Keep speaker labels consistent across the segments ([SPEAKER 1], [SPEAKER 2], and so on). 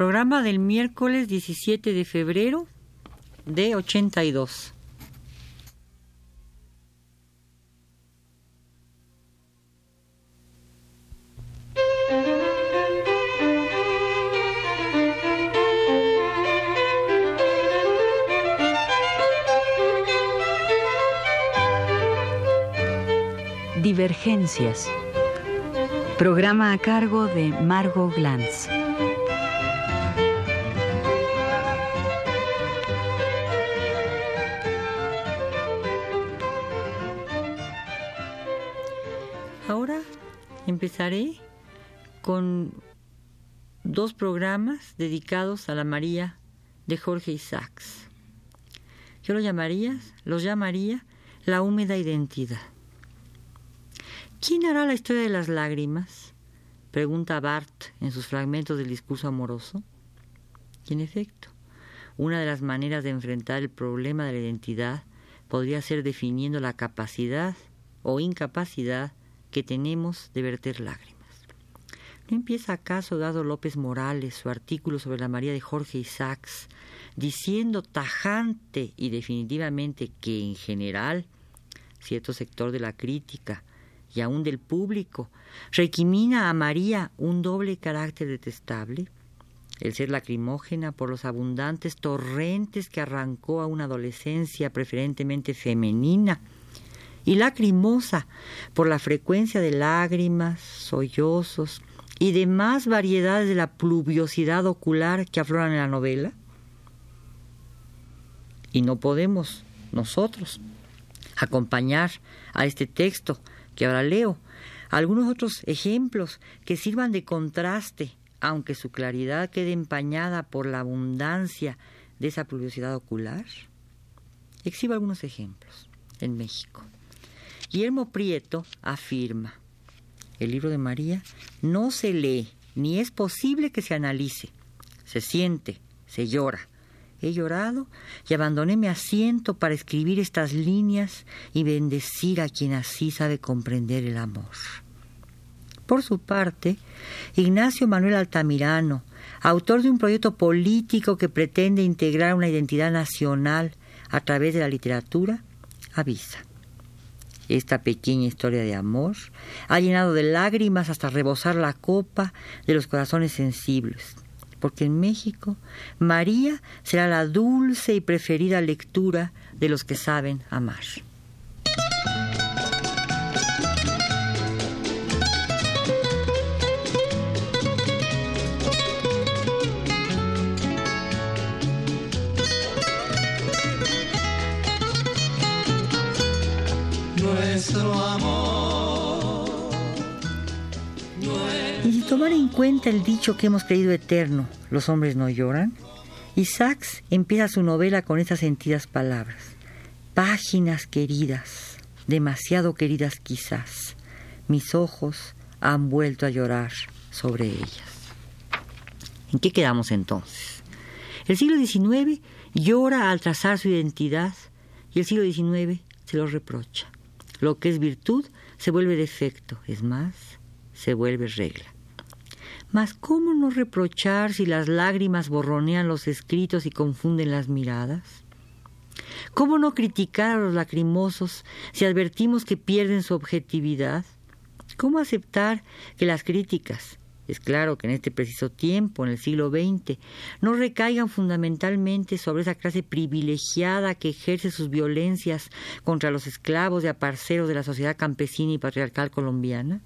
[SPEAKER 1] Programa del miércoles 17 de febrero de 82.
[SPEAKER 2] Divergencias. Programa a cargo de Margot Glantz.
[SPEAKER 1] Empezaré con dos programas dedicados a la María de Jorge Isaacs. Yo lo llamaría, los llamaría la húmeda identidad. ¿Quién hará la historia de las lágrimas? Pregunta Barth en sus fragmentos del discurso amoroso. Y en efecto, una de las maneras de enfrentar el problema de la identidad podría ser definiendo la capacidad o incapacidad que tenemos de verter lágrimas. ¿No empieza acaso Dado López Morales su artículo sobre la María de Jorge Isaacs diciendo tajante y definitivamente que en general cierto sector de la crítica y aún del público, requimina a María un doble carácter detestable, el ser lacrimógena por los abundantes torrentes que arrancó a una adolescencia preferentemente femenina, y lacrimosa por la frecuencia de lágrimas, sollozos y demás variedades de la pluviosidad ocular que afloran en la novela. Y no podemos nosotros acompañar a este texto que ahora leo, algunos otros ejemplos que sirvan de contraste, aunque su claridad quede empañada por la abundancia de esa pluviosidad ocular. Exhibo algunos ejemplos en México. Guillermo Prieto afirma, el libro de María no se lee, ni es posible que se analice, se siente, se llora, He llorado y abandoné mi asiento para escribir estas líneas y bendecir a quien así sabe comprender el amor. Por su parte, Ignacio Manuel Altamirano, autor de un proyecto político que pretende integrar una identidad nacional a través de la literatura, avisa. Esta pequeña historia de amor ha llenado de lágrimas hasta rebosar la copa de los corazones sensibles porque en México María será la dulce y preferida lectura de los que saben amar. Tomar en cuenta el dicho que hemos creído eterno, los hombres no lloran, Isaacs empieza su novela con estas sentidas palabras. Páginas queridas, demasiado queridas quizás, mis ojos han vuelto a llorar sobre ellas. ¿En qué quedamos entonces? El siglo XIX llora al trazar su identidad y el siglo XIX se lo reprocha. Lo que es virtud se vuelve defecto, es más, se vuelve regla. Mas ¿cómo no reprochar si las lágrimas borronean los escritos y confunden las miradas? ¿Cómo no criticar a los lacrimosos si advertimos que pierden su objetividad? ¿Cómo aceptar que las críticas, es claro que en este preciso tiempo, en el siglo XX, no recaigan fundamentalmente sobre esa clase privilegiada que ejerce sus violencias contra los esclavos y aparceros de la sociedad campesina y patriarcal colombiana?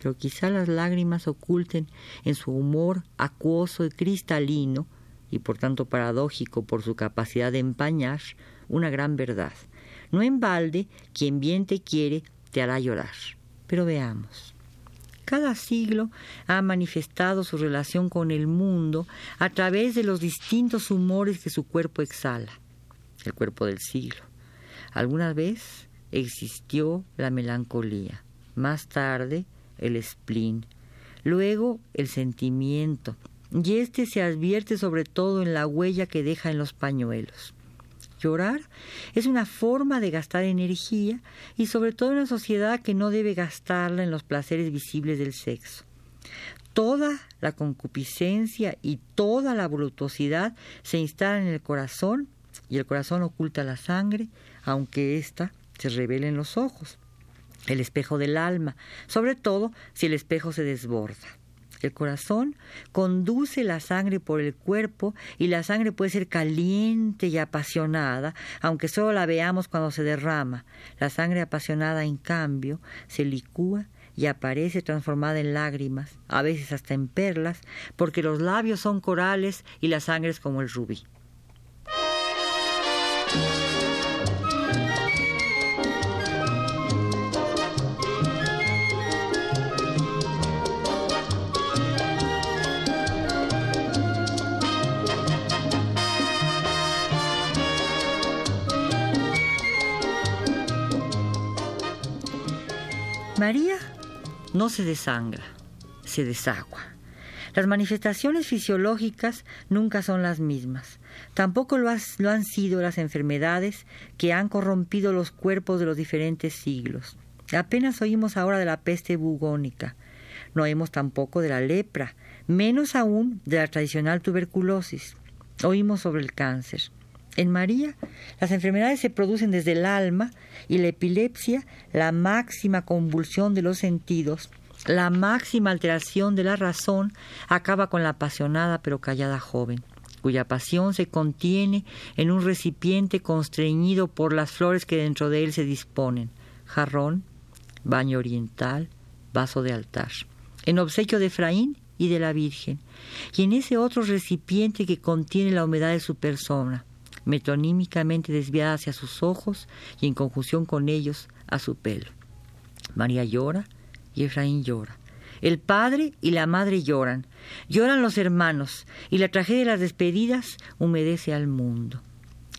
[SPEAKER 1] Pero quizá las lágrimas oculten en su humor acuoso y cristalino, y por tanto paradójico por su capacidad de empañar, una gran verdad. No en balde, quien bien te quiere te hará llorar. Pero veamos. Cada siglo ha manifestado su relación con el mundo a través de los distintos humores que su cuerpo exhala. El cuerpo del siglo. Alguna vez existió la melancolía. Más tarde, el spleen, luego el sentimiento, y este se advierte sobre todo en la huella que deja en los pañuelos. Llorar es una forma de gastar energía y sobre todo en una sociedad que no debe gastarla en los placeres visibles del sexo. toda la concupiscencia y toda la voluptuosidad se instalan en el corazón y el corazón oculta la sangre, aunque ésta se revele en los ojos. El espejo del alma, sobre todo si el espejo se desborda. El corazón conduce la sangre por el cuerpo y la sangre puede ser caliente y apasionada, aunque solo la veamos cuando se derrama. La sangre apasionada, en cambio, se licúa y aparece transformada en lágrimas, a veces hasta en perlas, porque los labios son corales y la sangre es como el rubí. María no se desangra, se desagua. Las manifestaciones fisiológicas nunca son las mismas. Tampoco lo, han sido las enfermedades que han corrompido los cuerpos de los diferentes siglos. Apenas oímos ahora de la peste bubónica. No oímos tampoco de la lepra, menos aún de la tradicional tuberculosis. Oímos sobre el cáncer. En María, las enfermedades se producen desde el alma y la epilepsia, la máxima convulsión de los sentidos, la máxima alteración de la razón, acaba con la apasionada pero callada joven, cuya pasión se contiene en un recipiente constreñido por las flores que dentro de él se disponen, jarrón, baño oriental, vaso de altar, en obsequio de Efraín y de la Virgen, y en ese otro recipiente que contiene la humedad de su persona, metonímicamente desviada hacia sus ojos y en conjunción con ellos a su pelo. María llora y Efraín llora. El padre y la madre lloran. Lloran los hermanos y la tragedia de las despedidas humedece al mundo.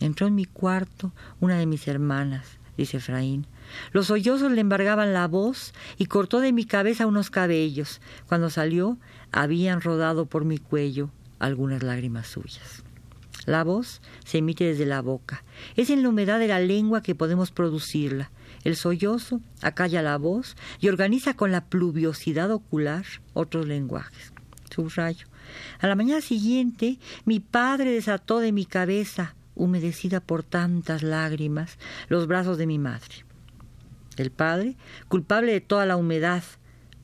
[SPEAKER 1] Entró en mi cuarto una de mis hermanas, dice Efraín. Los sollozos le embargaban la voz y cortó de mi cabeza unos cabellos. Cuando salió, habían rodado por mi cuello algunas lágrimas suyas. La voz se emite desde la boca. Es en la humedad de la lengua que podemos producirla. El sollozo acalla la voz y organiza con la pluviosidad ocular otros lenguajes. Subrayo. A la mañana siguiente, mi padre desató de mi cabeza, humedecida por tantas lágrimas, los brazos de mi madre. El padre, culpable de toda la humedad,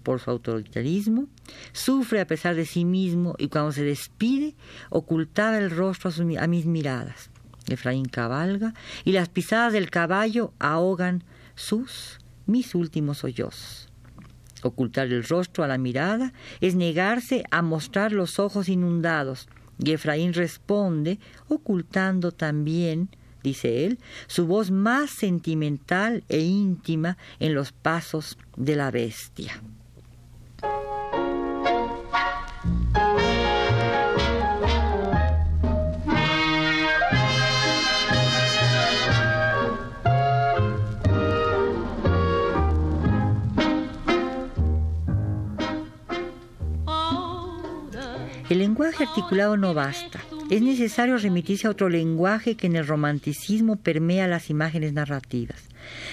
[SPEAKER 1] por su autoritarismo, sufre a pesar de sí mismo y cuando se despide ocultaba el rostro a, mis miradas. Efraín cabalga y las pisadas del caballo ahogan sus, mis últimos sollozos. Ocultar el rostro a la mirada es negarse a mostrar los ojos inundados, y Efraín responde, ocultando también, dice él, su voz más sentimental e íntima en los pasos de la bestia. El lenguaje articulado no basta. Es necesario remitirse a otro lenguaje que en el romanticismo permea las imágenes narrativas.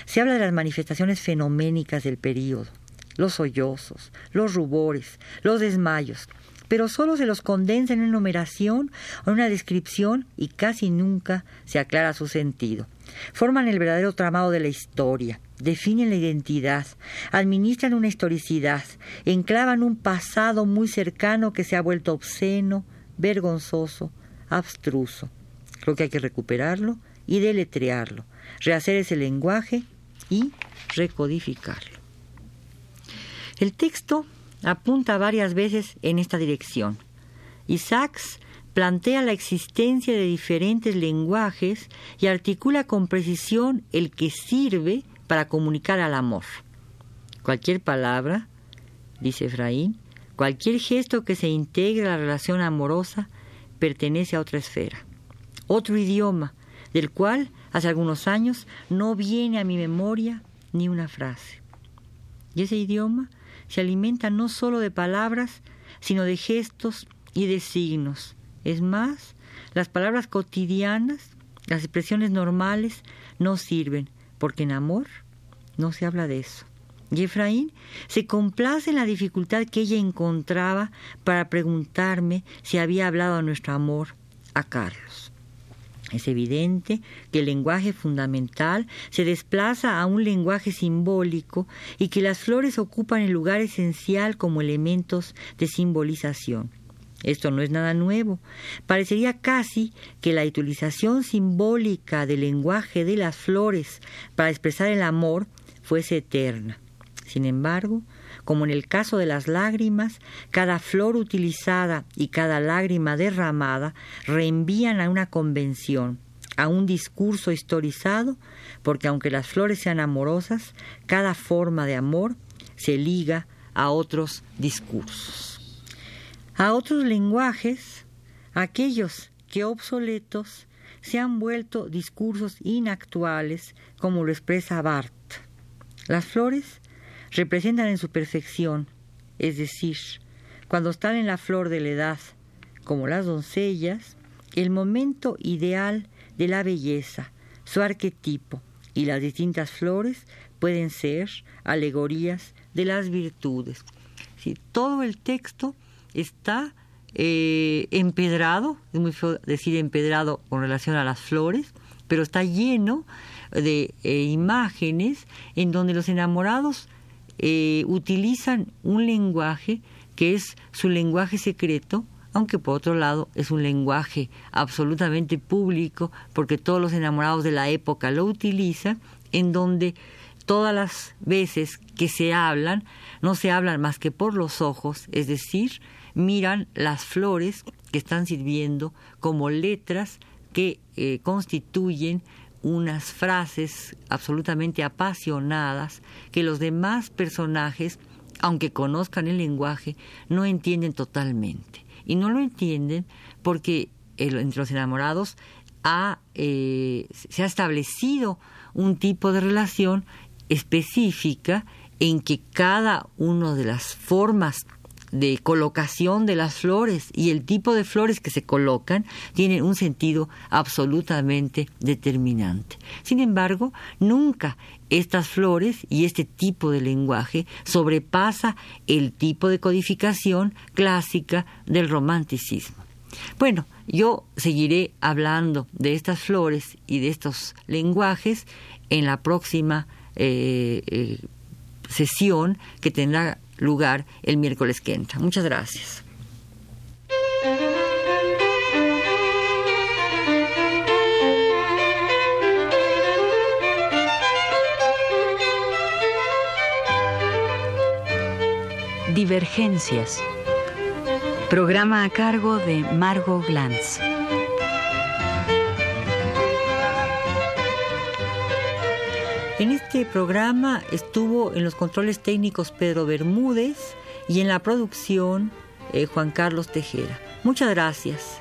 [SPEAKER 1] Se habla de las manifestaciones fenoménicas del período, los sollozos, los rubores, los desmayos, pero solo se los condensa en una numeración o en una descripción y casi nunca se aclara su sentido. Forman el verdadero tramado de la historia, definen la identidad, administran una historicidad, enclavan un pasado muy cercano que se ha vuelto obsceno, vergonzoso, abstruso. Creo que hay que recuperarlo y deletrearlo, rehacer ese lenguaje y recodificarlo. El texto apunta varias veces en esta dirección. Isaacs plantea la existencia de diferentes lenguajes y articula con precisión el que sirve para comunicar al amor. Cualquier palabra, dice Efraín, cualquier gesto que se integre a la relación amorosa pertenece a otra esfera, otro idioma, del cual hace algunos años no viene a mi memoria ni una frase. Y ese idioma se alimenta no solo de palabras, sino de gestos y de signos. Es más, las palabras cotidianas, las expresiones normales, no sirven, porque en amor no se habla de eso. Y Efraín se complace en la dificultad que ella encontraba para preguntarme si había hablado a nuestro amor a Carlos. Es evidente que el lenguaje fundamental se desplaza a un lenguaje simbólico y que las flores ocupan el lugar esencial como elementos de simbolización. Esto no es nada nuevo. Parecería casi que la utilización simbólica del lenguaje de las flores para expresar el amor fuese eterna. Sin embargo, como en el caso de las lágrimas, cada flor utilizada y cada lágrima derramada reenvían a una convención, a un discurso historizado, porque aunque las flores sean amorosas, cada forma de amor se liga a otros discursos a otros lenguajes, aquellos que obsoletos se han vuelto discursos inactuales, como lo expresa Barth. Las flores representan en su perfección, es decir, cuando están en la flor de la edad, como las doncellas, el momento ideal de la belleza, su arquetipo, y las distintas flores pueden ser alegorías de las virtudes. Si todo el texto está eh, empedrado, es muy feo decir empedrado con relación a las flores, pero está lleno de eh, imágenes en donde los enamorados eh, utilizan un lenguaje que es su lenguaje secreto, aunque por otro lado es un lenguaje absolutamente público, porque todos los enamorados de la época lo utilizan, en donde todas las veces que se hablan, no se hablan más que por los ojos, es decir, miran las flores que están sirviendo como letras que eh, constituyen unas frases absolutamente apasionadas que los demás personajes, aunque conozcan el lenguaje, no entienden totalmente. Y no lo entienden porque entre los enamorados eh, se ha establecido un tipo de relación específica en que cada una de las formas de colocación de las flores y el tipo de flores que se colocan tienen un sentido absolutamente determinante. Sin embargo, nunca estas flores y este tipo de lenguaje sobrepasa el tipo de codificación clásica del romanticismo. Bueno, yo seguiré hablando de estas flores y de estos lenguajes en la próxima eh, eh, sesión que tendrá lugar el miércoles que entra. Muchas gracias.
[SPEAKER 2] Divergencias. Programa a cargo de Margot Glantz.
[SPEAKER 1] Programa estuvo en los controles técnicos Pedro Bermúdez y en la producción eh, Juan Carlos Tejera. Muchas gracias.